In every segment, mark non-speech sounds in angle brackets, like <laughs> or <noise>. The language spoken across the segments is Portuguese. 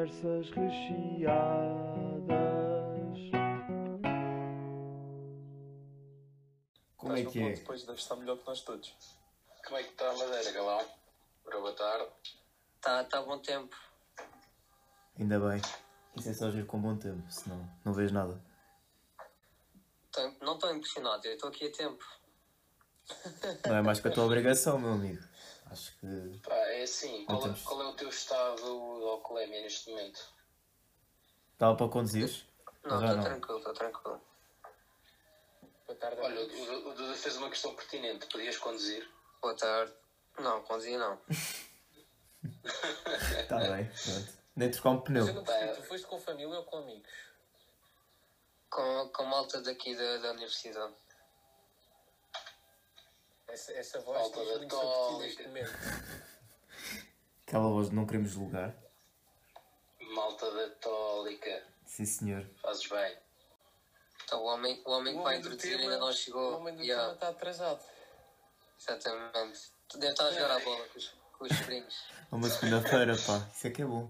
Conversas recheadas. Como é que é? Depois deves estar melhor que nós todos. Como é que está a Madeira, Galão? Boa tarde. Tá, tá bom tempo. Ainda bem. Isso é só giro com bom tempo, senão não vejo nada. Tô- não estou impressionado, eu estou aqui a tempo. Não é mais que a tua obrigação, meu amigo. Acho que. Pá, é assim, qual, é- temos- qual é o teu estado de alcoolemia neste momento? Dava para conduzir? Não, estou não. tranquilo, estou tranquilo. Boa tarde, Olha, o, o Duda fez uma questão pertinente. Podias conduzir? Boa tarde. Não, conduzia não. Está <laughs> <laughs> bem, pronto. Nem trocar um pneu. Mas eu tu foste com família ou com amigos? Com, com malta daqui da, da universidade. Essa, essa voz Falta diz da muito sobre ti tólica. neste momento. Aquela voz de não queremos julgar. Malta da tólica. Sim, senhor. Fazes bem. Então, o homem, o homem que vai introduzir tema- ainda não O chegou. homem do Yeah, tema está atrasado. exatamente. Tu deve estar a jogar a bola com os, com os sobrinhos. É <laughs> Uma segunda-feira, pá. Isso é que é bom.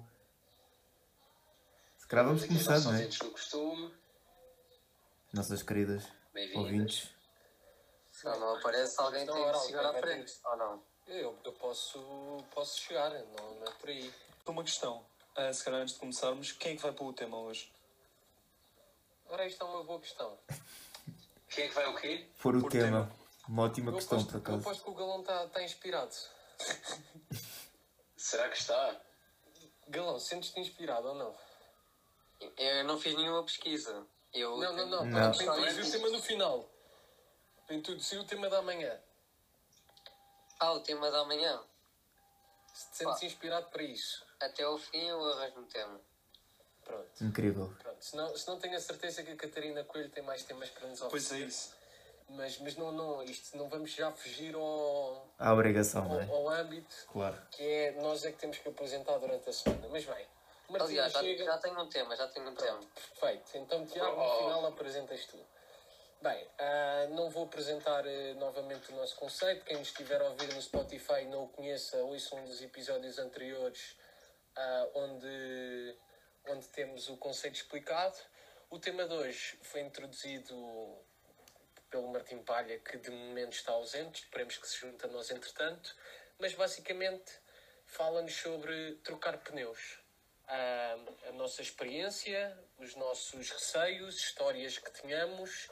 Se calhar vamos começar, nossos não é? Nossas queridas ouvintes. Não, não aparece alguém Então, tem que chegar à frente. Ou não? Eu, eu posso, posso chegar, não, não é por aí. Uma questão. Ah, se calhar antes de começarmos, quem é que vai para o tema hoje? Ora, isto é uma boa questão. Quem é que vai o quê? For o Por tema. tema. Uma ótima Eu questão, aposto, por eu acaso. aposto que o Galão está tá inspirado. Será que está? Galão, sentes-te inspirado ou não? Eu não fiz nenhuma pesquisa. Eu Não, não, não. Não. Para introduzir o tema no final. Para introduzir o tema da manhã. Ah, o tema da manhã. Se te sentes inspirado para isso. Até ao fim eu arranjo um tema. Pronto. Incrível. Pronto. Se não, se não tenho a certeza que a Catarina Coelho tem mais temas para nos oferecer. Pois é isso. Mas, mas não, não, isto não vamos já fugir ao, A obrigação, ao, é? ao âmbito Claro. que é nós é que temos que apresentar durante a semana. Mas bem, o Martim Aliás, já, chega. já tenho um tema, já tenho um tema. Perfeito. Então, Tiago, no Oh. final apresentas tu. Bem, ah, não vou apresentar eh, novamente o nosso conceito. Quem estiver a ouvir no Spotify não o conheça, ouça um dos episódios anteriores ah, onde, onde temos o conceito explicado. O tema de hoje foi introduzido pelo Martim Palha, que de momento está ausente, esperemos que se junte a nós entretanto, mas basicamente fala-nos sobre trocar pneus. Ah, a nossa experiência, os nossos receios, histórias que tenhamos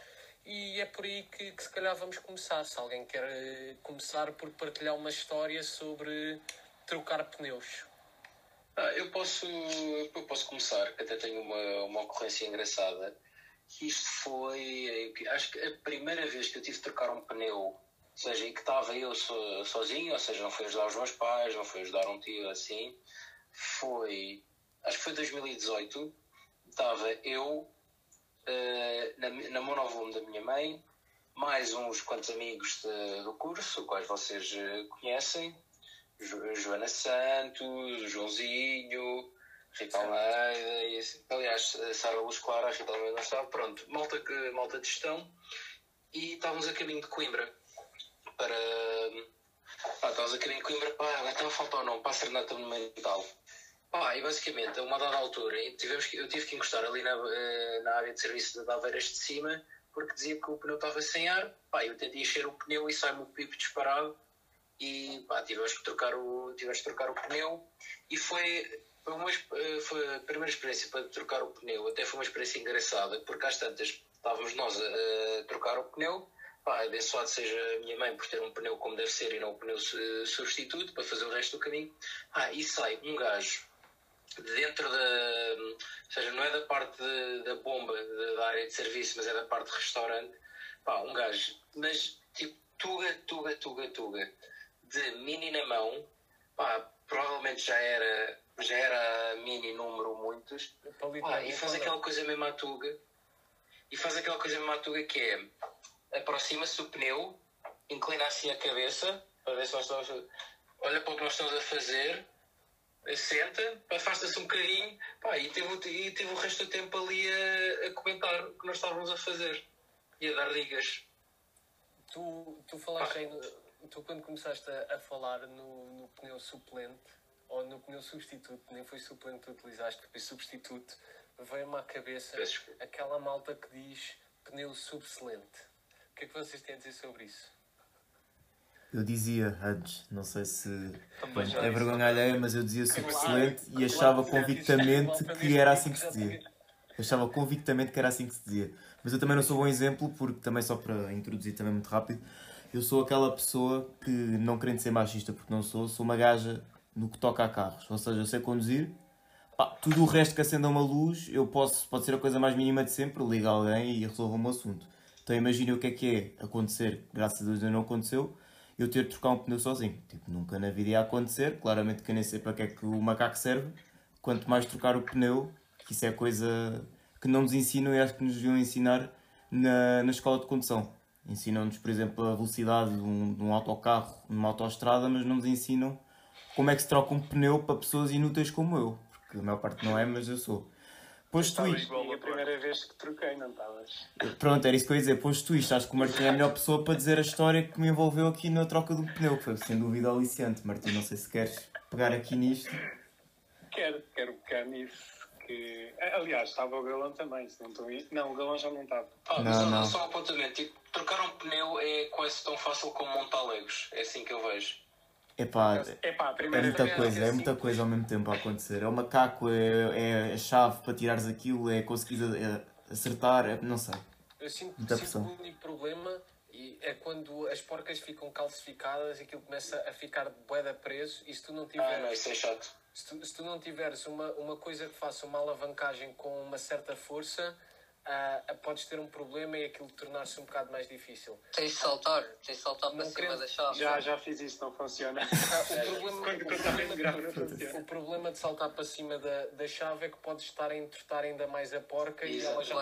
e é por aí que, que se calhar vamos começar. Se alguém quer eh, começar por partilhar uma história sobre trocar pneus. Ah, eu posso, eu posso começar, que até tenho uma, uma ocorrência engraçada. Isto foi, eh, acho que a primeira vez que eu tive de trocar um pneu, ou seja, e que estava eu so, sozinho, ou seja, não fui ajudar os meus pais, não fui ajudar um tio assim, foi, acho que foi 2018, estava eu eh, na, na monovolume da minha mãe, mais uns quantos amigos de- do curso, quais vocês eh, conhecem, Jo- Joana Santos, Joãozinho, Rita Almeida, e assim. aliás, Sara Luz Clara, Rita Almeida não estava, pronto, malta, malta de gestão, e estávamos a caminho de Coimbra para. Pá, estávamos a caminho de Coimbra, pá, agora estava a faltar ou não, para a Serenata Monumental. Pá, e basicamente, a uma dada altura, tivemos que, eu tive que encostar ali na, eh, na área de serviço de Aveiras de cima, porque dizia que o pneu estava sem ar, pá, eu tentei encher o pneu e sai-me o pipo disparado, e pá, tivemos que trocar o, tivemos que trocar o pneu. E foi, foi, uma, eh, foi a primeira experiência para trocar o pneu, até foi uma experiência engraçada, porque às tantas estávamos nós a, a trocar o pneu, pá, abençoado seja a minha mãe por ter um pneu como deve ser e não um pneu su- substituto para fazer o resto do caminho, ah, e sai um gajo dentro da, ou seja, não é da parte de- da bomba de- da área de serviço, mas é da parte de restaurante, pá, um gajo, mas tipo tuga, tuga, tuga, tuga de mini na mão, pá, provavelmente já era, já era mini número muitos, pá, e faz aquela coisa mesmo à tuga, e faz aquela coisa mesmo à tuga que é, aproxima-se do pneu, inclina assim a cabeça, para ver se nós estamos, olha para o que nós estamos a fazer, senta, afasta-se um bocadinho, pá, e teve, o- e teve o resto do tempo ali a, a comentar o que nós estávamos a fazer, e a dar dicas. Tu, tu falaste aí, no- tu quando começaste a, a falar no, no pneu suplente, ou no pneu substituto, nem foi suplente que utilizaste, foi substituto, veio-me à cabeça Peço aquela malta que diz pneu subselente. O que é que vocês têm a dizer sobre isso? Eu dizia antes, não sei se pronto, já é vergonha alheia, mas eu dizia super excelente e achava convictamente que era assim que se dizia. achava convictamente que era assim que se dizia. Mas eu também não sou bom exemplo, porque também só para introduzir também muito rápido, eu sou aquela pessoa que, não querendo ser machista, porque não sou, sou uma gaja no que toca a carros. Ou seja, eu sei conduzir, pá, tudo o resto que acenda uma luz, eu posso, pode ser a coisa mais mínima de sempre, liga alguém e resolve o meu assunto. Então imaginem o que é que é acontecer, graças a Deus ainda não aconteceu, eu ter de trocar um pneu sozinho. Tipo, nunca na vida ia acontecer, claramente que eu nem sei para que é que o macaco serve, quanto mais trocar o pneu, que isso é coisa que não nos ensinam e acho que nos deviam ensinar na, na escola de condução. Ensinam-nos, por exemplo, a velocidade de um, de um autocarro numa autoestrada, mas não nos ensinam como é que se troca um pneu para pessoas inúteis como eu. Porque a maior parte não é, mas eu sou. Posto isto, igual. Primeira vez que troquei, não estavas? pronto, era isso que eu ia dizer. Posto isto, acho que o Martim é a melhor pessoa para dizer a história que me envolveu aqui na troca do pneu, que foi sem dúvida aliciante. Martim, não sei se queres pegar aqui nisto. Quero, quero pegar nisso. Que... Aliás, estava o galão também, se não estou. Não, o galão já não estava. Ah, Não, mas não, não. só um apontamento. Tipo, trocar um pneu é quase tão fácil como montar legos. É assim que eu vejo. Epá, Epá, a É muita coisa, é assim. muita coisa ao mesmo tempo a acontecer. É o macaco, é, é a chave para tirares aquilo, é conseguir a- acertar, é, não sei. Eu sinto, Muita sinto que o único problema é quando as porcas ficam calcificadas e aquilo começa a ficar boeda preso e se tu não Ah, não, tiveres, isso é chato. se tu, se tu não tiveres uma, uma coisa que faça uma alavancagem com uma certa força, ah, podes ter um problema e aquilo tornar-se um bocado mais difícil. Tens de saltar, tens de saltar para Não cima da chave. Já, já fiz isso, não funciona. Ah, o, <laughs> problema, Quando o, contar bem problema, grave, não <laughs> funciona. o problema de saltar para cima da, da chave é que podes estar a entortar ainda mais a porca e ela já não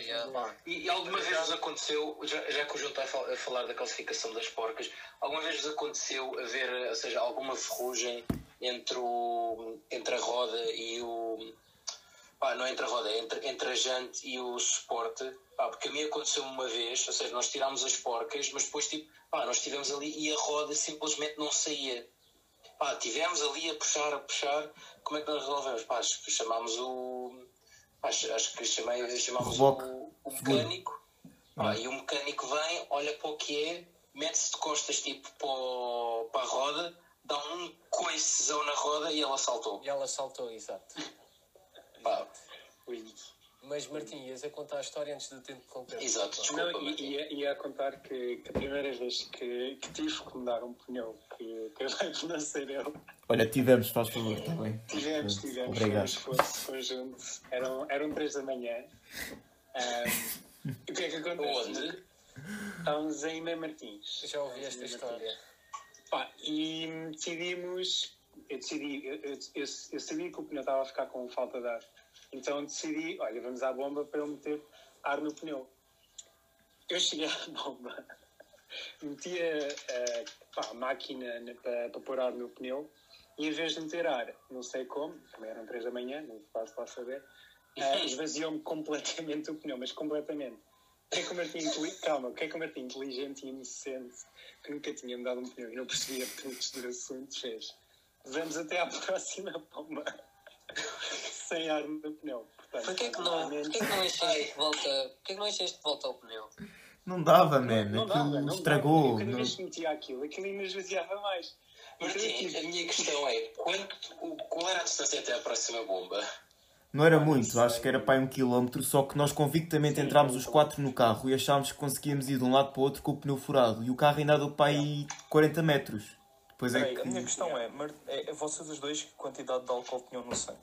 já. de lá. E, e alguma vez vos aconteceu, já, já que o João está a fal- a falar da calcificação das porcas, alguma vez vos aconteceu haver, ou seja, alguma ferrugem entre, o, entre a roda e o. Pá, não é entre a roda, é entre, entre a jante e o suporte. Pá, porque a mim aconteceu uma vez, ou seja, nós tirámos as porcas, mas depois tipo, pá, nós estivemos ali e a roda simplesmente não saía. Pá, tivemos ali a puxar, a puxar. Como é que nós resolvemos? Pá, chamámos o. Pá, acho que chamei, chamámos o, o mecânico. Pá, e o mecânico vem, olha para o que é, mete-se de costas tipo para, para a roda, dá um coicezão na roda e ela saltou. E ela saltou, exato. Pá, Lindo. Mas Martim, ias a contar a história antes do tempo contar. exato, desculpa, Não, e, ia, ia a contar que, que a primeira vez que, que tive que mudar um pneu, que, vai por não ser eu, Olha, tivemos, faz favor, está bem? tivemos, tivemos, Obrigado. foi um esforço conjunto, eram, eram três da manhã. E o que é que acontece? Onde? Estávamos em Mãe Martins. Já ouvi esta história. Pá, e decidimos. Eu decidi, eu, eu, eu, eu sabia que o pneu estava a ficar com falta de ar. Então decidi, olha, vamos à bomba para eu meter ar no pneu. Eu cheguei à bomba, <laughs> meti a, a, a máquina na- para, para pôr ar no pneu e em vez de meter ar, não sei como, também eram três da manhã, não faço lá saber, ah, <laughs> esvaziou-me completamente o pneu, mas completamente. O que é calma, que é que o Martim inteligente e inocente que nunca tinha mudado um pneu e não percebia pontos do assunto fez? Vamos até à <laughs> próxima bomba sem ar no pneu. Portanto, Porquê que não, porquê que não encheste de volta, porquê que não encheste de volta ao pneu? Não dava, man. não Aquilo dava, não estragou. dava. E Cada não- vez que metia aquilo, aquilo ainda esvaziava mais. Eu Martim, a minha questão é, quanto, o- qual era a distância até à próxima bomba? Não era muito, acho que era para aí um quilómetro, só que nós convictamente entrámos os quatro no carro e achámos que conseguíamos ir de um lado para o outro com o pneu furado. E o carro ainda andou para aí 40 metros. Depois é Peraí, a minha que. questão é, é, é vocês os dois, que quantidade de álcool tinham no sangue?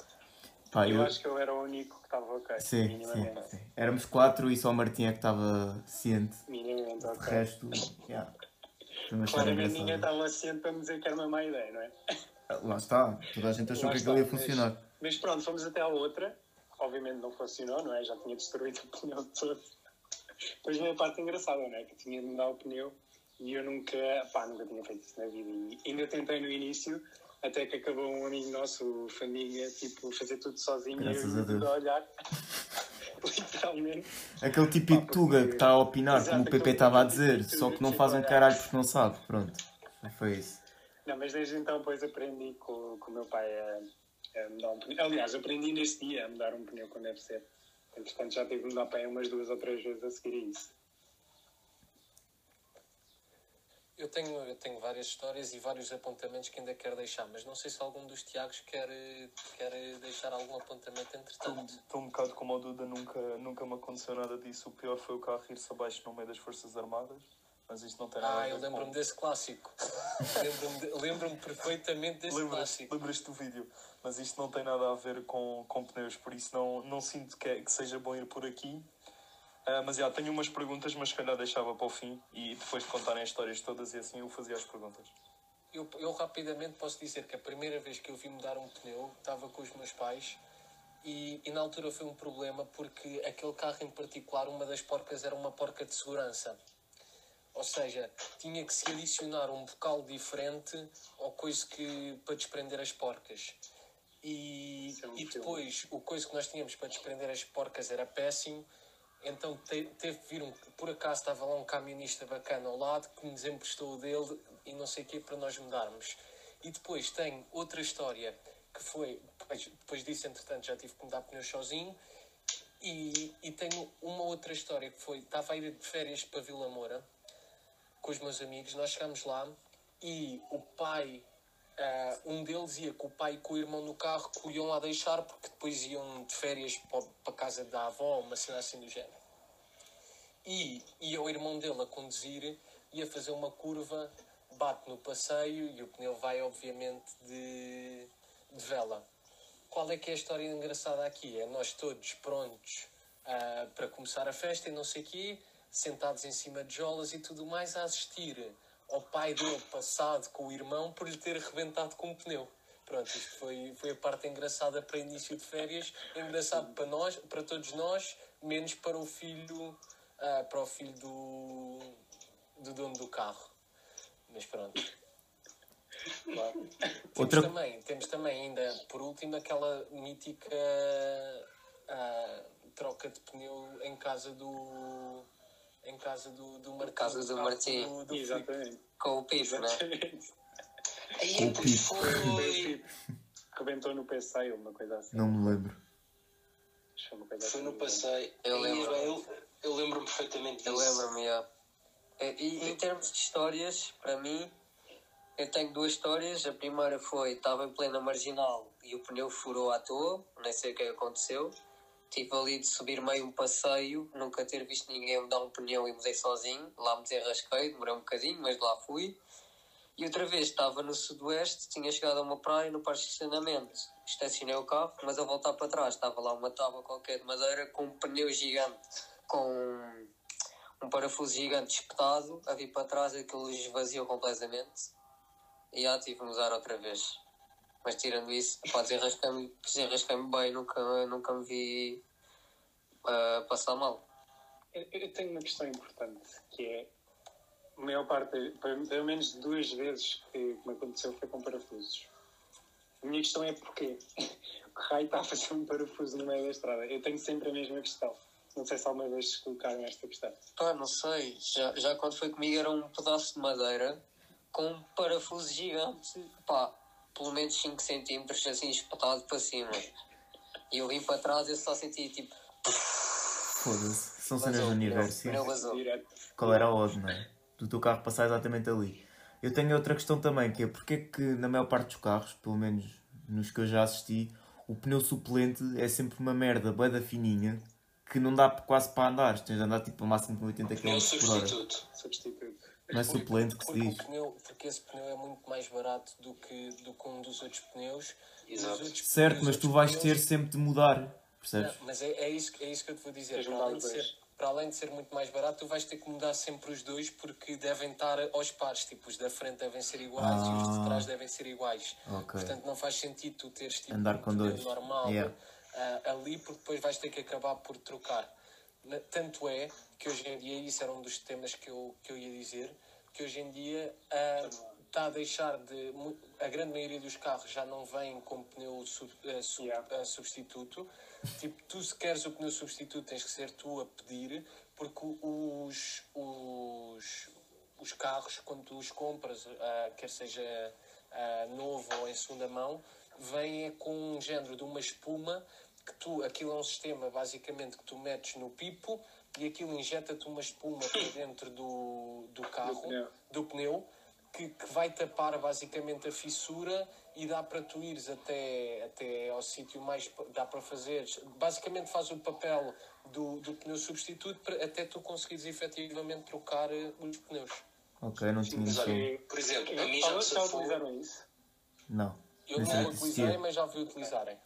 Pá, Eu eu... acho que eu era o único que estava ok. Sim, minimamente. sim, sim. Éramos quatro e só o Martim é que estava ciente. Minimamente O ok. resto, yeah. Claramente ninguém estava ciente para me dizer que era uma má ideia, não é? Lá está, toda a gente achou Lá que aquilo ia mas- funcionar. Mas pronto, fomos até à outra. Obviamente não funcionou, não é? Já tinha destruído o pneu todo. Depois veio a parte engraçada, não é? Que tinha de mudar o pneu e eu nunca, pá, nunca tinha feito isso na vida. E ainda tentei no início, até que acabou um amigo nosso, Família, tipo, fazer tudo sozinho Graças e eu a Deus. a olhar. <laughs> Literalmente. Aquele típico Pá, Tuga que está a opinar, Exato, como o PP aquele estava a dizer, só que não faz um caralho porque não sabe. Pronto, foi isso. Não, mas desde então depois aprendi com, com o meu pai a, a mudar um pneu. Aliás, aprendi neste dia a mudar um pneu quando deve ser. Entretanto, já tive de mudar pneu umas duas ou três vezes a seguir a isso. Eu tenho, eu tenho várias histórias e vários apontamentos que ainda quero deixar, mas não sei se algum dos Tiagos quer, quer deixar algum apontamento entretanto. Estou um bocado como o Duda, nunca, nunca me aconteceu nada disso. O pior foi o carro ir-se abaixo no meio das Forças Armadas, mas isto não tem nada Ah, a ver eu lembro-me com... desse clássico. <laughs> lembro-me de- lembro-me perfeitamente desse Lembras- clássico. Lembras-te do vídeo, mas isto não tem nada a ver com, com pneus, por isso não, não sinto que, é- que seja bom ir por aqui. Ah, mas já, tenho umas perguntas, mas se calhar deixava para o fim e depois de contarem as histórias todas e assim eu fazia as perguntas. Eu, eu rapidamente posso dizer que a primeira vez que eu vi mudar um pneu estava com os meus pais e, e na altura foi um problema porque aquele carro em particular, uma das porcas era uma porca de segurança. Ou seja, tinha que se adicionar um bocal diferente ou coisa que para desprender as porcas. E, é um e depois o coisa que nós tínhamos para desprender as porcas era péssimo. Então te- teve que vir um. Por acaso estava lá um camionista bacana ao lado que nos emprestou o dele e não sei o quê para nós mudarmos. E depois tem outra história que foi. Depois, depois disso, entretanto, já tive que mudar pneus sozinho. E, e tenho uma outra história que foi. Estava a ir de férias para Vila Moura com os meus amigos. Nós chegámos lá e o pai. Ah, um deles ia com o pai e com o irmão no carro que o iam lá deixar porque depois iam de férias para, a casa da avó, uma cena assim do género. E ia o irmão dele a conduzir, ia fazer uma curva, bate no passeio e o pneu vai, obviamente, de, de vela. Qual é que é a história engraçada aqui? É nós todos prontos ah, para começar a festa e não sei o quê, sentados em cima de jolas e tudo mais, a assistir ao pai dele passado com o irmão por lhe ter arrebentado com um pneu. Pronto, isto foi, foi a parte engraçada para início de férias, engraçado para nós, para todos nós, menos para o filho, ah, para o filho do, do dono do carro. Mas pronto. Claro. Temos, Outra- também, temos também ainda, por último, aquela mítica ah, troca de pneu em casa do. Em casa do, do Martim. casa do Martim. Do, do. Exatamente. Com o Pipo, né? Exatamente. Aí, O pois foi. Rebentou no passeio, uma coisa assim. Não me lembro. Foi uma coisa Foi no passeio. Eu Aí, lembro. bem, Eu, eu lembro-me perfeitamente Eu disso. lembro-me, já. E, e em termos de histórias, para mim, eu tenho duas histórias. A primeira foi, estava em plena marginal e o pneu furou à toa, nem sei o que aconteceu. Tive ali de subir meio um passeio, nunca ter visto ninguém me dar um pneu e mudei sozinho. Lá me desenrasquei, demorei um bocadinho, mas lá fui. E outra vez estava no sudoeste, tinha chegado a uma praia no parque de estacionamento. Estacionei o carro, mas a voltar para trás estava lá uma tábua qualquer de madeira com um pneu gigante, com um parafuso gigante espetado, a vir para trás aquilo esvaziou completamente. E já tive de usar outra vez. Mas tirando isso, pá, desenrasquei-me desenrasquei bem, nunca, nunca me vi ah, passar mal. Eu, eu tenho uma questão importante, que é a maior parte, pelo pelo menos duas vezes que me aconteceu foi com parafusos. A minha questão é porquê? <laughs> O raio está a fazer um parafuso no meio da estrada. Eu tenho sempre a mesma questão. Não sei se alguma vez colocaram esta questão. Pá, não sei. Já, já quando foi comigo era um pedaço de madeira com um parafuso gigante, pá, pelo menos 5 centímetros assim espetado para cima. E eu vim para trás e só senti tipo. Foda-se. São cenas do universo. Qual era a odd, não é? Do teu carro passar exatamente ali. Eu tenho outra questão também, que é porque é que na maior parte dos carros, pelo menos nos que eu já assisti, o pneu suplente é sempre uma merda, boeda fininha, que não dá quase para andar. Tens de andar tipo a máximo com 80 km por hora. substituto. Substituto. Não é suplente que se Porque, diz. pneu, porque esse pneu é muito mais barato do que, do que um dos outros pneus. Outros- Certo, os mas tu vais pneus- ter sempre de mudar. Percebes? Não, mas é, é, isso, é isso que eu te vou dizer. Para além, ser, para além de ser muito mais barato, tu vais ter que mudar sempre os dois porque devem estar aos pares. Tipo, os da frente devem ser iguais e os de Ah. trás devem ser iguais. Ok. Portanto, não faz sentido tu teres tipo, Andar um com pneu dois. normal Yeah. ah, ali porque depois vais ter que acabar por trocar. Tanto é que hoje em dia, isso era um dos temas que eu, que eu ia dizer, que hoje em dia ah, está a deixar de. A grande maioria dos carros já não vem com pneu sub- ah, sub- ah, substituto. Tipo, tu se queres o pneu substituto tens que ser tu a pedir, porque os, os, os carros, quando tu os compras, ah, quer seja ah, novo ou em segunda mão, vem é com um género de uma espuma que tu, aquilo é um sistema basicamente que tu metes no pipo e aquilo injeta-te uma espuma para dentro do, do carro, pneu. do pneu, que, que vai tapar basicamente a fissura e dá para tu ires até, até ao sítio mais. dá para fazer. basicamente faz o papel do, do pneu substituto para, até tu conseguires efetivamente trocar eh, os pneus. Ok, não tinha olha, por exemplo, a mim já me safou. utilizaram isso? Não. Eu não o utilizei, mas já vi utilizarem.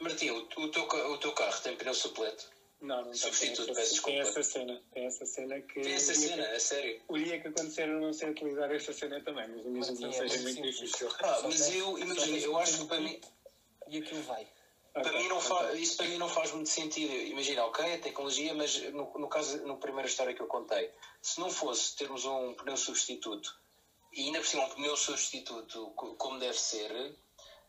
Martim, o, o teu, o teu carro tem pneu suplente? Não, não tem. Substituto, tem, peço essa, tem essa cena. Tem essa cena que. Tem essa o cena, que- a sério. O dia que acontecer eu não sei utilizar essa cena também, mas imagino que não Martim, é seja muito difícil. Ah, Só mas tens- eu, tens eu acho que no para mim, E aquilo vai. para Ok, mim não ok. faz, isso para mim não faz muito sentido. Imagina, ok, é tecnologia, mas no, no caso, na primeira história que eu contei, se não fosse termos um pneu substituto e ainda por cima um pneu substituto co- como deve ser,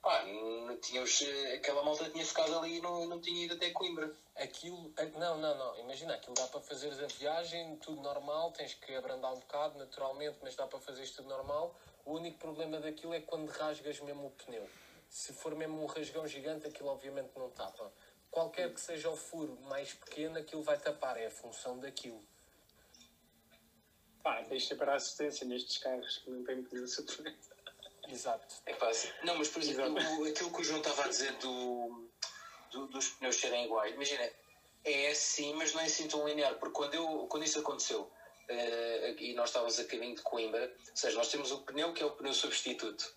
pá, não tínhamos, eh, aquela malta tinha ficado ali e não, não tinha ido até Coimbra. Aquilo, não, não, não, imagina, aquilo dá para fazeres a viagem, tudo normal, tens que abrandar um bocado, naturalmente, mas dá para fazer isto tudo normal. O único problema daquilo é quando rasgas mesmo o pneu. Se for mesmo um rasgão gigante, aquilo obviamente não tapa. Qualquer que seja o furo mais pequeno, aquilo vai tapar, é a função daquilo. Pá, tens de ter para a assistência nestes carros que não têm pneu suplente. Exato. É pá, assim, não, mas por exemplo, o- aquilo que o João estava a dizer do, do- dos pneus serem iguais, imagina, é assim, mas não é assim tão linear, porque quando, eu, quando isso aconteceu eh, e nós estávamos a caminho de Coimbra, ou seja, nós temos o pneu que é o pneu substituto.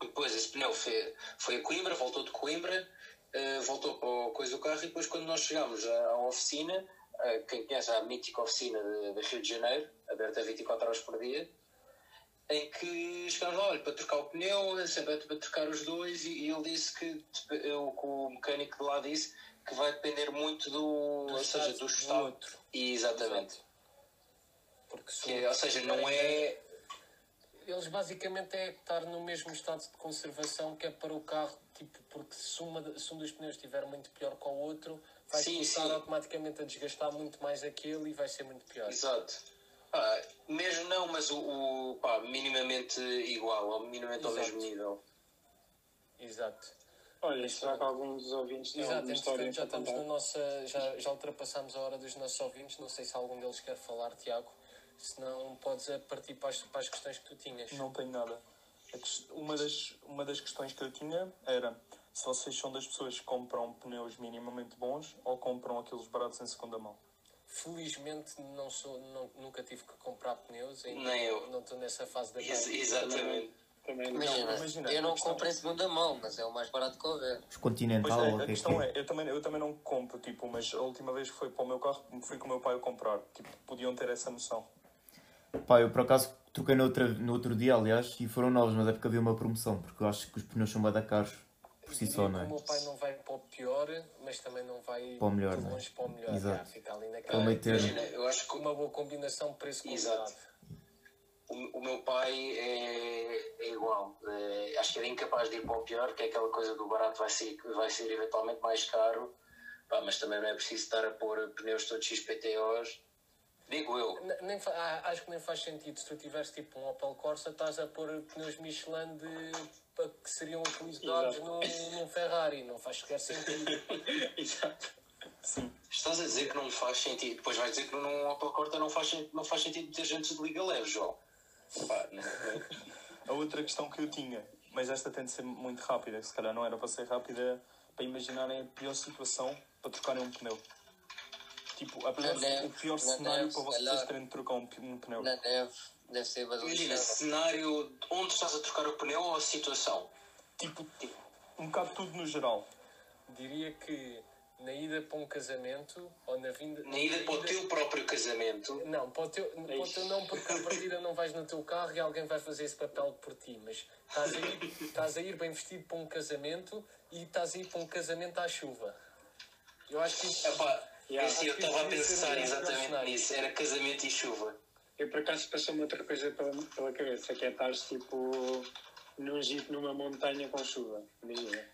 Depois esse pneu foi, foi a Coimbra, voltou de Coimbra, eh, voltou para a coisa do carro e depois quando nós chegámos à, à oficina, eh, quem conhece a mítica oficina de, de Rio de Janeiro, aberta 24 horas por dia, em que chegámos lá, olha, para trocar o pneu, sempre é para trocar os dois, e, e ele disse que, eu, que o mecânico de lá disse que vai depender muito do, ou seja, do estado. outro. E exatamente. Porque Que, ou seja, não é. Eles basicamente é estar no mesmo estado de conservação que é para o carro, tipo, porque se, uma, se um dos pneus estiver muito pior que o outro, vai Sim, começar sim. automaticamente a desgastar muito mais aquele e vai ser muito pior. Exato. Mesmo não, mas o, o pá, minimamente igual, ou minimamente ao Exato. mesmo nível. Exato. Olha, será que algum dos ouvintes tem Exato, alguma história entretanto já para estamos contar? na nossa. Já, já ultrapassamos a hora dos nossos ouvintes. Não sei se algum deles quer falar, Tiago. Se não, podes partir para as, para as questões que tu tinhas. Não tenho nada. A ques- Uma das, uma das questões que eu tinha era se vocês são das pessoas que compram pneus minimamente bons ou compram aqueles baratos em segunda mão. Felizmente não sou, não- nunca tive que comprar pneus. Ainda Nem eu. Não estou nessa fase da Ex- vida. exatamente. Também não. Imagina, imagina, eu a não questão- compro em segunda mão, mas é o mais barato que houver. Os Pois Continental, é, a que é que questão é? é, eu também, eu também não compro, tipo, mas a última vez que foi para o meu carro, fui com o meu pai a comprar. Tipo, podiam ter essa noção. Pá, eu por acaso troquei no outro, no outro dia, aliás, e foram novos, mas é porque havia uma promoção, porque eu acho que os pneus são bada caros por si só, que não é? O meu pai não vai para o pior, mas também não vai Para o melhor, de é? longe para o melhor. Exato. Já, fica ali naquela. meio termo. Imagina, eu acho que Com uma boa combinação preço-qualidade. Exato. o, o meu pai é, é igual. É, acho que era incapaz de ir para o pior, que é aquela coisa do barato vai ser, vai ser eventualmente mais caro, Pá, mas também não é preciso estar a pôr pneus todos XPTOs. Digo eu. Nem ah, acho que nem faz sentido. Se tu tiveres tipo um Opel Corsa, estás a pôr pneus Michelin de, pa- que seriam utilizados num, num Ferrari. Não faz sequer sentido. <laughs> Exato. Sim. Estás a dizer que não faz sentido, depois vais dizer que num Opel Corta não faz, não faz sentido ter gente de liga leve, João. Pá, não- A outra questão que eu tinha, mas esta tem de ser muito rápida, se calhar não era para ser rápida, para imaginarem a pior situação para trocarem um pneu. Tipo, a pior- neve, o pior cenário neve, para vocês terem de trocar um, um pneu. Na neve deve ser Imagina, bastante. cenário onde estás a trocar o pneu ou a situação? Tipo, um bocado tudo no geral. Diria que na ida para um casamento ou na vinda. Na ida para o teu próprio casamento, Não, para o teu, para o teu não, porque à partida não vais no teu carro e alguém vai fazer esse papel por ti, mas estás a ir, estás a ir bem vestido para um casamento e estás a ir para um casamento à chuva. Eu acho que isso. epá, Yeah. é eu que estava a pensar exatamente nisso, era casamento e chuva. Eu por acaso passou-me outra coisa pela, pela cabeça, que é estar tipo num jeep numa montanha com chuva. Imagina.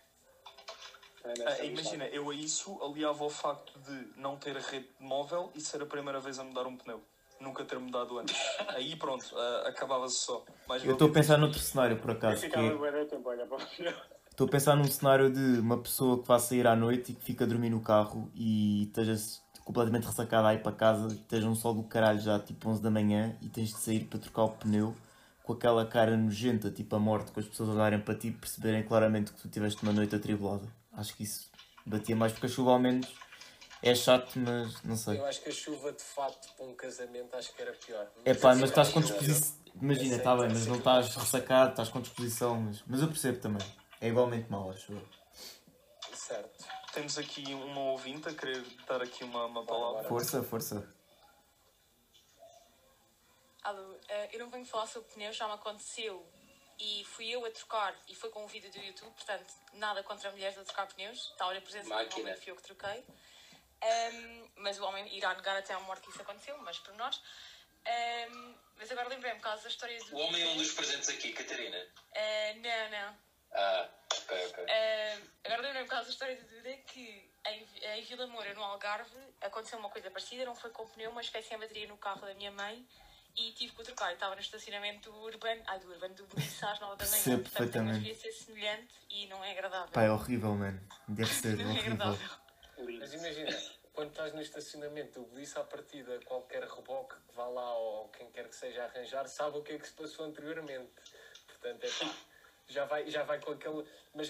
É Ah, imagina, eu a isso aliava ao facto de não ter rede móvel e ser a primeira vez a mudar um pneu. nunca ter mudado antes. <laughs> Aí pronto, ah, acabava-se só. Mais Eu estou a pensar noutro cenário, por Eu acaso. que ficava é- bué de tempo a olhar para o pneu. Estou a pensar num cenário de uma pessoa que vai sair à noite e que fica a dormir no carro e esteja completamente ressacada aí para casa, esteja um sol do caralho já tipo 11 da manhã e tens de sair para trocar o pneu com aquela cara nojenta, tipo a morte, com as pessoas olharem para ti e perceberem claramente que tu tiveste uma noite atribulada. Acho que isso batia mais porque a chuva ao menos é chato, mas não sei. Eu acho que a chuva de fato para um casamento acho que era pior. É pá, mas estás com acho- disposição. Imagina, está bem, mas não estás ressacado, estás com disposição, mas, mas eu percebo também. É igualmente mau, acho eu. Certo. Temos aqui uma ouvinte a querer dar aqui uma, uma palavra. Força, força. Alô, eh, eu não venho falar sobre pneus, já me aconteceu e fui eu a trocar e foi com um vídeo do YouTube, portanto, nada contra mulheres a trocar pneus, está a presença de um Máquina. homem que fui eu que troquei. Ahm, mas o homem irá negar até à morte que isso aconteceu, mas por nós. Ahm, mas agora lembrei-me, por causa das histórias do. O homem é um dos presentes aqui, Catarina. Ah, não, não. Ah, ok, ok. Ah, agora lembrei-me, por causa da história do Duda, que em, em Vila Moura, no Algarve, aconteceu uma coisa parecida, não foi com o pneu, mas fiquei sem bateria no carro da minha mãe e tive que o trocar. Eu estava no estacionamento do Urbano, ai, do Urbano, do Buriço às 9 da manhã. Percebo perfeitamente. experiência semelhante e não é agradável. Pá, é horrível, mano. Deve <laughs> ser não é horrível. agradável. Mas imagina, quando estás no estacionamento do Bliss, à partida, qualquer reboque que vá lá ou quem quer que seja arranjar, sabe o que é que se passou anteriormente. Portanto, é pá, já vai, já vai com aquele. Mas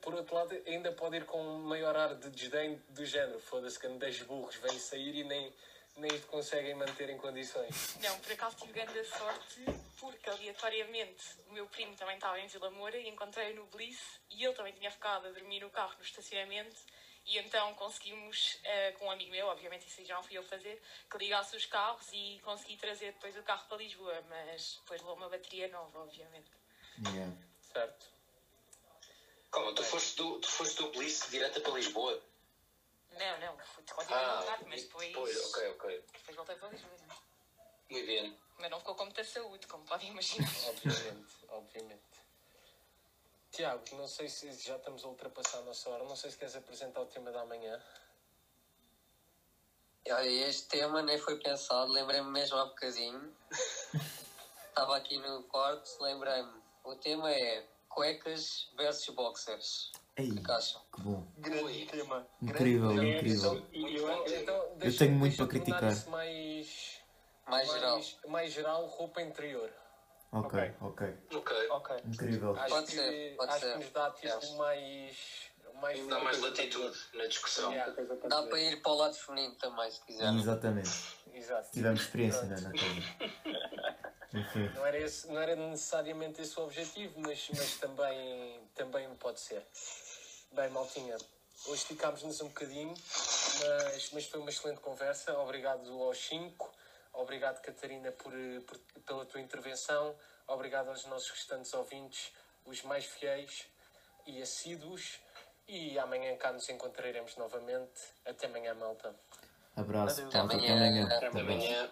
por outro lado, ainda pode ir com um maior ar de desdém do género. Foda-se, que 10 burros vêm sair e nem, nem te conseguem manter em condições. Não, por acaso tive grande sorte, porque aleatoriamente o meu primo também estava em Vila Moura e encontrei-o no Bliss e ele também tinha ficado a dormir no carro no estacionamento. E então conseguimos, eh, com um amigo meu, obviamente isso já não fui eu fazer, que ligasse os carros e consegui trazer depois o carro para Lisboa, mas depois levou uma bateria nova, obviamente. Yeah. Certo? Calma, tu foste do, tu foste do Bliss direta para Lisboa? Não, não, fui no Ah, lugar, mas depois, depois, ok, ok. depois voltei para Lisboa. é? Muito bem. Mas não ficou com muita saúde, como podem imaginar. <laughs> Obviamente, obviamente. Tiago, não sei se já estamos a ultrapassar a nossa hora, não sei se queres apresentar o tema da manhã. Olha, este tema nem foi pensado, lembrei-me mesmo há bocadinho. <laughs> Estava aqui no quarto, lembrei-me. O tema é cuecas versus boxers. Ei, O que acham? que bom. Grande tema. Incrível, É, incrível. então, e eu, então, deixa- tenho muito para criticar. Mais, Mais geral. mais geral, roupa interior. Ok, ok. Ok. Ok. Incrível. Acho, Pode que, ser, pode acho ser. que nos dá tipo Yes. mais. mais Dá mais latitude na discussão. Yeah, Dá para ir para o lado feminino também, se quiserem. Exatamente. exato. Tivemos experiência né, na coisa. <laughs> Enfim. Não era, esse, não era necessariamente esse o objetivo, mas, mas também, também pode ser. Bem, Maltinha, hoje ficámos-nos um bocadinho, mas, mas foi uma excelente conversa. Obrigado aos cinco, obrigado, Catarina, por, por- pela tua intervenção, obrigado aos nossos restantes ouvintes, os mais fiéis e assíduos. E amanhã cá nos encontraremos novamente. Até amanhã, malta. Abraço. Até Até amanhã. amanhã. Até amanhã.